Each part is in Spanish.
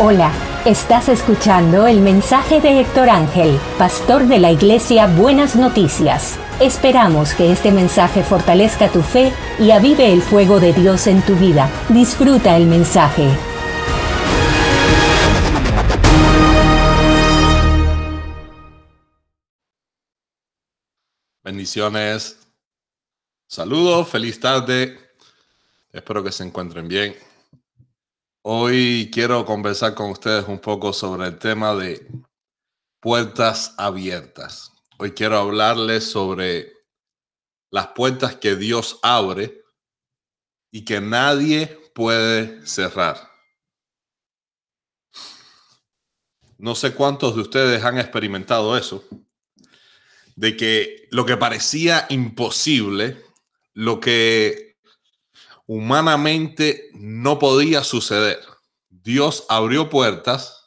Hola, estás escuchando el mensaje de Héctor Ángel, pastor de la iglesia Buenas Noticias. Esperamos que este mensaje fortalezca tu fe y avive el fuego de Dios en tu vida. Disfruta el mensaje. Bendiciones. Saludos, feliz tarde. Espero que se encuentren bien. Hoy quiero conversar con ustedes un poco sobre el tema de puertas abiertas. Hoy quiero hablarles sobre las puertas que Dios abre y que nadie puede cerrar. No sé cuántos de ustedes han experimentado eso, de que lo que parecía imposible, lo que humanamente no podía suceder. Dios abrió puertas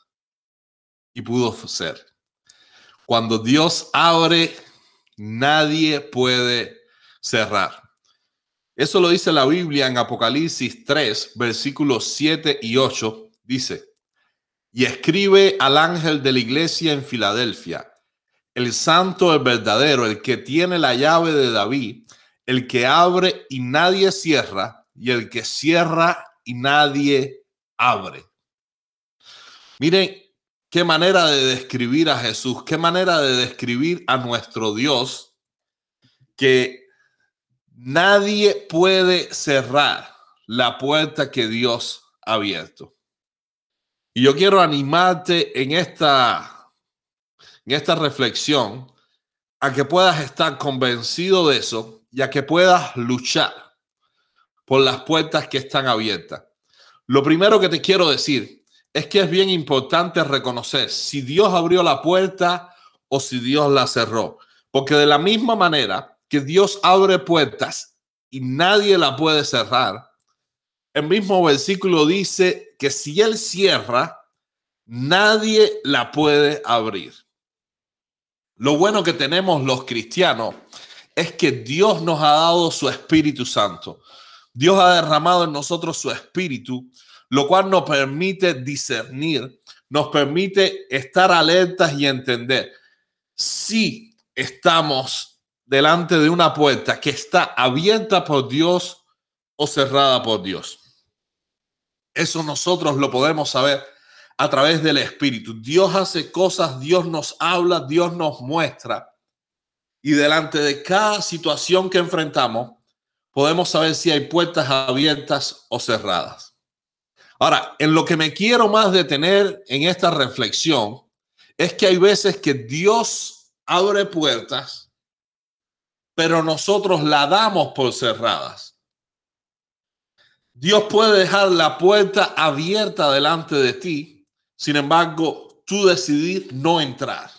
y pudo ser. Cuando Dios abre, nadie puede cerrar. Eso lo dice la Biblia en Apocalipsis 3, versículos 7 y 8. Dice, y escribe al ángel de la iglesia en Filadelfia, el santo, el verdadero, el que tiene la llave de David, el que abre y nadie cierra, y el que cierra y nadie abre. Miren qué manera de describir a Jesús, qué manera de describir a nuestro Dios, que nadie puede cerrar la puerta que Dios ha abierto. Y yo quiero animarte en esta, en esta reflexión a que puedas estar convencido de eso y a que puedas luchar por las puertas que están abiertas. Lo primero que te quiero decir es que es bien importante reconocer si Dios abrió la puerta o si Dios la cerró. Porque de la misma manera que Dios abre puertas y nadie la puede cerrar, el mismo versículo dice que si Él cierra, nadie la puede abrir. Lo bueno que tenemos los cristianos es que Dios nos ha dado su Espíritu Santo. Dios ha derramado en nosotros su espíritu, lo cual nos permite discernir, nos permite estar alertas y entender si estamos delante de una puerta que está abierta por Dios o cerrada por Dios. Eso nosotros lo podemos saber a través del Espíritu. Dios hace cosas, Dios nos habla, Dios nos muestra. Y delante de cada situación que enfrentamos, podemos saber si hay puertas abiertas o cerradas. Ahora, en lo que me quiero más detener en esta reflexión es que hay veces que Dios abre puertas, pero nosotros la damos por cerradas. Dios puede dejar la puerta abierta delante de ti, sin embargo, tú decidir no entrar.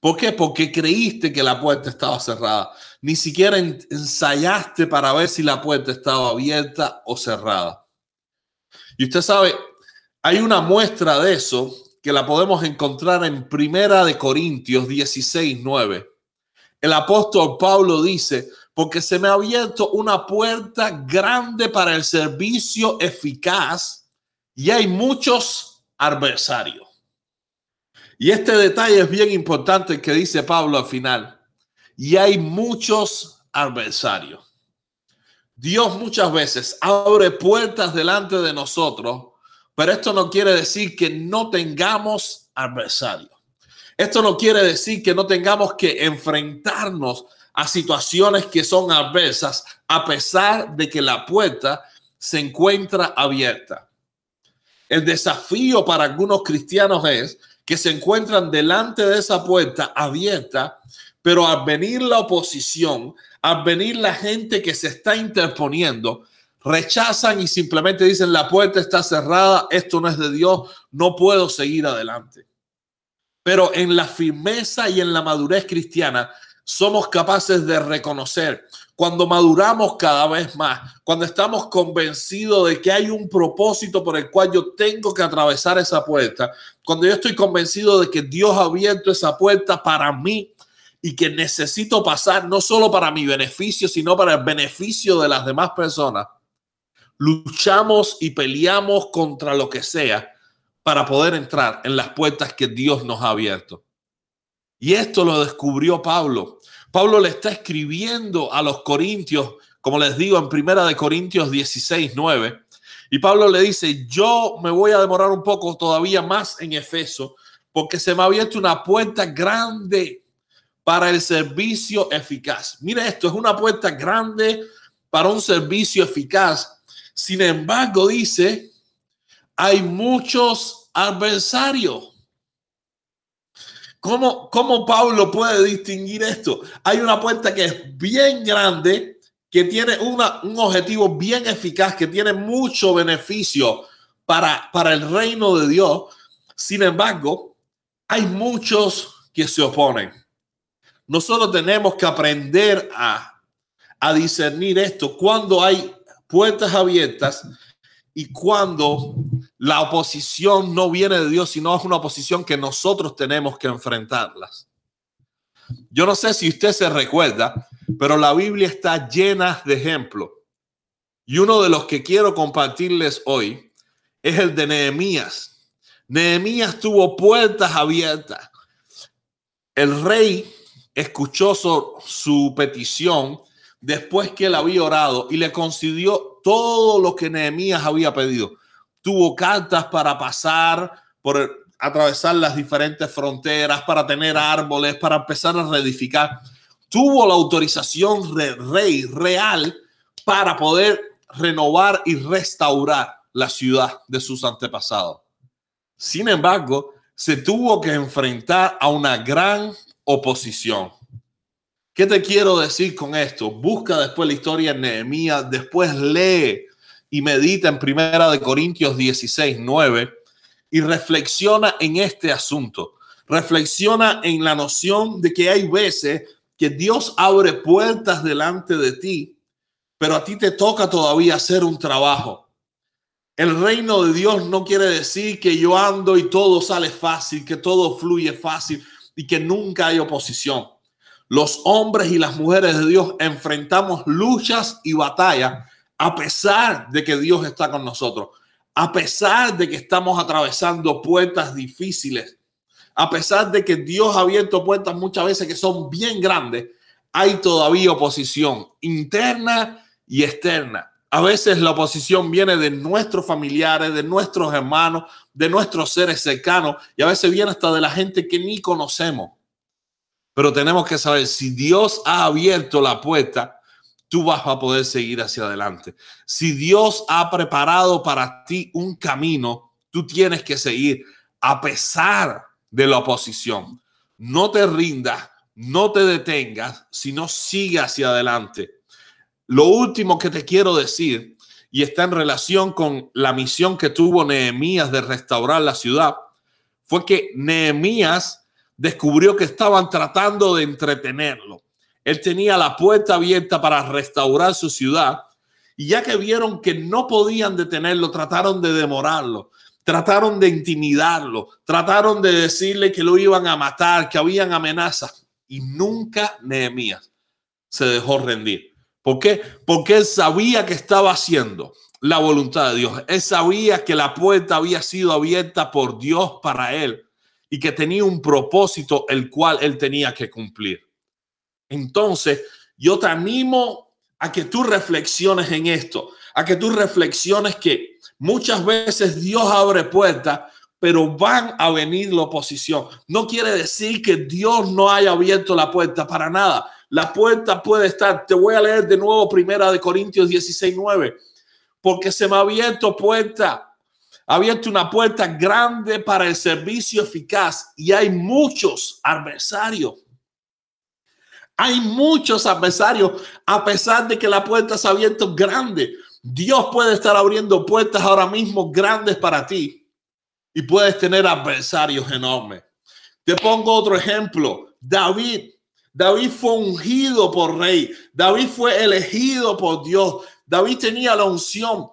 ¿Por qué? Porque creíste que la puerta estaba cerrada. Ni siquiera ensayaste para ver si la puerta estaba abierta o cerrada. Y usted sabe, hay una muestra de eso que la podemos encontrar en Primera de Corintios 16, 9. El apóstol Pablo dice, porque se me ha abierto una puerta grande para el servicio eficaz y hay muchos adversarios. Y este detalle es bien importante que dice Pablo al final. Y hay muchos adversarios. Dios muchas veces abre puertas delante de nosotros, pero esto no quiere decir que no tengamos adversarios. Esto no quiere decir que no tengamos que enfrentarnos a situaciones que son adversas a pesar de que la puerta se encuentra abierta. El desafío para algunos cristianos es que se encuentran delante de esa puerta abierta, pero al venir la oposición, al venir la gente que se está interponiendo, rechazan y simplemente dicen la puerta está cerrada, esto no es de Dios, no puedo seguir adelante. Pero en la firmeza y en la madurez cristiana somos capaces de reconocer cuando maduramos cada vez más, cuando estamos convencidos de que hay un propósito por el cual yo tengo que atravesar esa puerta, cuando yo estoy convencido de que Dios ha abierto esa puerta para mí y que necesito pasar no solo para mi beneficio, sino para el beneficio de las demás personas, luchamos y peleamos contra lo que sea para poder entrar en las puertas que Dios nos ha abierto. Y esto lo descubrió Pablo. Pablo le está escribiendo a los corintios, como les digo, en Primera de Corintios 16, 9. Y Pablo le dice, yo me voy a demorar un poco todavía más en Efeso, porque se me ha abierto una puerta grande para el servicio eficaz. Mire esto, es una puerta grande para un servicio eficaz. Sin embargo, dice, hay muchos adversarios. ¿Cómo, ¿Cómo Pablo puede distinguir esto? Hay una puerta que es bien grande, que tiene una, un objetivo bien eficaz, que tiene mucho beneficio para, para el reino de Dios. Sin embargo, hay muchos que se oponen. Nosotros tenemos que aprender a, a discernir esto cuando hay puertas abiertas y cuando la oposición no viene de Dios, sino es una oposición que nosotros tenemos que enfrentarlas. Yo no sé si usted se recuerda, pero la Biblia está llena de ejemplos. Y uno de los que quiero compartirles hoy es el de Nehemías. Nehemías tuvo puertas abiertas. El rey escuchó su, petición después que él había orado y le concedió todo lo que Nehemías había pedido. Tuvo cartas para pasar por atravesar las diferentes fronteras, para tener árboles, para empezar a reedificar. Tuvo la autorización de rey real para poder renovar y restaurar la ciudad de sus antepasados. Sin embargo, se tuvo que enfrentar a una gran oposición. ¿Qué te quiero decir con esto? Busca después la historia en Nehemías, después lee y medita en Primera de Corintios 16, 9 y reflexiona en este asunto. Reflexiona en la noción de que hay veces que Dios abre puertas delante de ti, pero a ti te toca todavía hacer un trabajo. El reino de Dios no quiere decir que yo ando y todo sale fácil, que todo fluye fácil y que nunca hay oposición. Los hombres y las mujeres de Dios enfrentamos luchas y batallas a pesar de que Dios está con nosotros, a pesar de que estamos atravesando puertas difíciles, a pesar de que Dios ha abierto puertas muchas veces que son bien grandes, hay todavía oposición interna y externa. A veces la oposición viene de nuestros familiares, de nuestros hermanos, de nuestros seres cercanos y a veces viene hasta de la gente que ni conocemos. Pero tenemos que saber, si Dios ha abierto la puerta, tú vas a poder seguir hacia adelante. Si Dios ha preparado para ti un camino, tú tienes que seguir a pesar de la oposición. No te rindas, no te detengas, sino sigue hacia adelante. Lo último que te quiero decir, y está en relación con la misión que tuvo Nehemías de restaurar la ciudad, fue que Nehemías descubrió que estaban tratando de entretenerlo. Él tenía la puerta abierta para restaurar su ciudad y ya que vieron que no podían detenerlo, trataron de demorarlo, trataron de intimidarlo, trataron de decirle que lo iban a matar, que habían amenazas y nunca Nehemías se dejó rendir. ¿Por qué? Porque él sabía que estaba haciendo la voluntad de Dios. Él sabía que la puerta había sido abierta por Dios para él y que tenía un propósito el cual él tenía que cumplir. Entonces, yo te animo a que tú reflexiones en esto, a que tú reflexiones que muchas veces Dios abre puertas, pero van a venir la oposición. No quiere decir que Dios no haya abierto la puerta para nada. La puerta puede estar, te voy a leer de nuevo primera de Corintios 16, 9, porque se me ha abierto puerta ha abierto una puerta grande para el servicio eficaz y hay muchos adversarios. Hay muchos adversarios, a pesar de que la puerta se ha abierto grande. Dios puede estar abriendo puertas ahora mismo grandes para ti y puedes tener adversarios enormes. Te pongo otro ejemplo. David. David fue ungido por rey. David fue elegido por Dios. David tenía la unción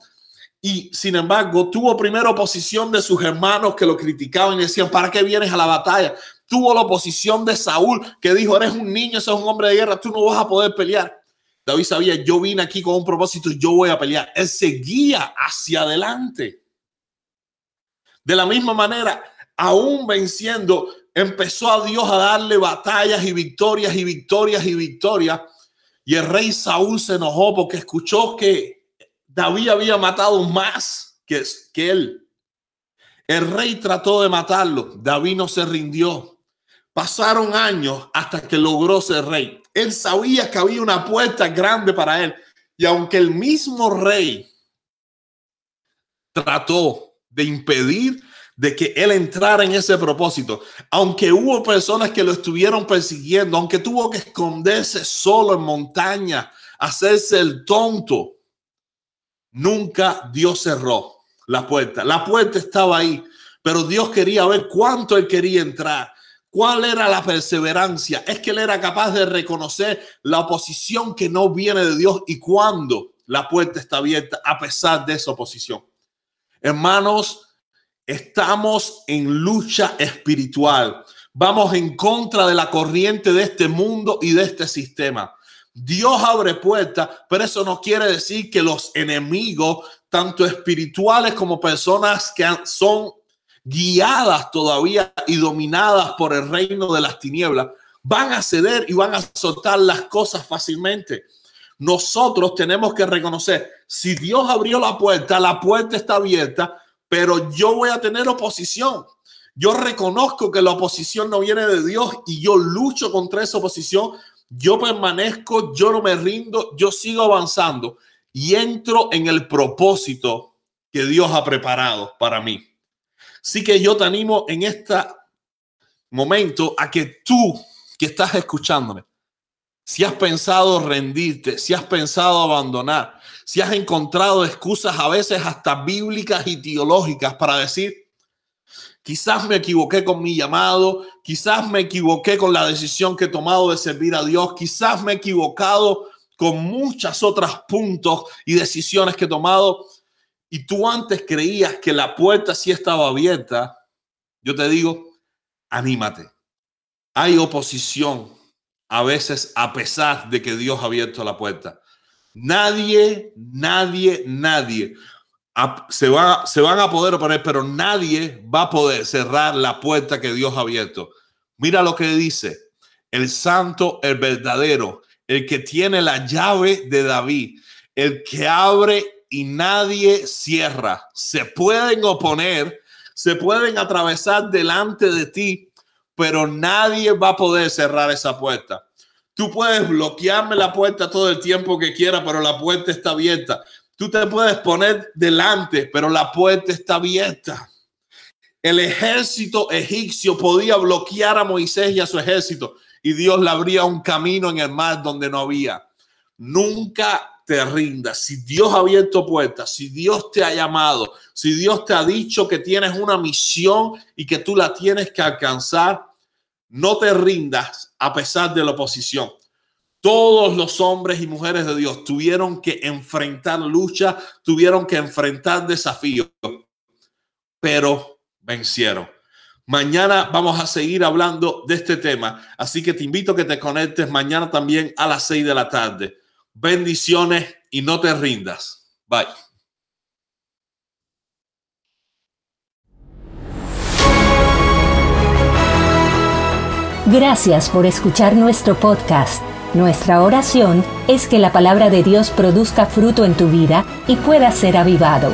y sin embargo, tuvo primero oposición de sus hermanos que lo criticaban y decían, ¿para qué vienes a la batalla? Tuvo la oposición de Saúl que dijo, eres un niño, sos un hombre de guerra, tú no vas a poder pelear. David sabía, yo vine aquí con un propósito, yo voy a pelear. Él seguía hacia adelante. De la misma manera, aún venciendo, empezó a Dios a darle batallas y victorias y victorias y victorias. Y el rey Saúl se enojó porque escuchó que David había matado más que, que él. El rey trató de matarlo. David no se rindió. Pasaron años hasta que logró ser rey. Él sabía que había una puerta grande para él. Y aunque el mismo rey trató de impedir de que él entrara en ese propósito, aunque hubo personas que lo estuvieron persiguiendo, aunque tuvo que esconderse solo en montaña, hacerse el tonto, nunca Dios cerró la puerta. La puerta estaba ahí, pero Dios quería ver cuánto él quería entrar. ¿Cuál era la perseverancia? Es que él era capaz de reconocer la oposición que no viene de Dios y cuando la puerta está abierta a pesar de esa oposición. Hermanos, Estamos en lucha espiritual. Vamos en contra de la corriente de este mundo y de este sistema. Dios abre puertas, pero eso no quiere decir que los enemigos, tanto espirituales como personas que son guiadas todavía y dominadas por el reino de las tinieblas, van a ceder y van a soltar las cosas fácilmente. Nosotros tenemos que reconocer, si Dios abrió la puerta, la puerta está abierta, pero yo voy a tener oposición. Yo reconozco que la oposición no viene de Dios y yo lucho contra esa oposición. Yo permanezco, yo no me rindo, yo sigo avanzando y entro en el propósito que Dios ha preparado para mí. Así que yo te animo en este momento a que tú que estás escuchándome, si has pensado rendirte, si has pensado abandonar, si has encontrado excusas a veces hasta bíblicas y teológicas para decir, quizás me equivoqué con mi llamado, quizás me equivoqué con la decisión que he tomado de servir a Dios, quizás me he equivocado con muchas otras puntos y decisiones que he tomado y tú antes creías que la puerta sí estaba abierta, yo te digo, anímate. Hay oposición a veces a pesar de que Dios ha abierto la puerta. Nadie, nadie, nadie se, va, se van a poder oponer, pero nadie va a poder cerrar la puerta que Dios ha abierto. Mira lo que dice el santo, el verdadero, el que tiene la llave de David, el que abre y nadie cierra. Se pueden oponer, se pueden atravesar delante de ti, pero nadie va a poder cerrar esa puerta. Tú puedes bloquearme la puerta todo el tiempo que quieras, pero la puerta está abierta. Tú te puedes poner delante, pero la puerta está abierta. El ejército egipcio podía bloquear a Moisés y a su ejército y Dios le abría un camino en el mar donde no había. Nunca te rindas. Si Dios ha abierto puertas, si Dios te ha llamado, si Dios te ha dicho que tienes una misión y que tú la tienes que alcanzar, no te rindas a pesar de la oposición. Todos los hombres y mujeres de Dios tuvieron que enfrentar lucha, tuvieron que enfrentar desafíos, pero vencieron. Mañana vamos a seguir hablando de este tema, así que te invito a que te conectes mañana también a las seis de la tarde. Bendiciones y no te rindas. Bye. Gracias por escuchar nuestro podcast. Nuestra oración es que la palabra de Dios produzca fruto en tu vida y pueda ser avivado.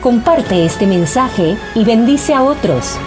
Comparte este mensaje y bendice a otros.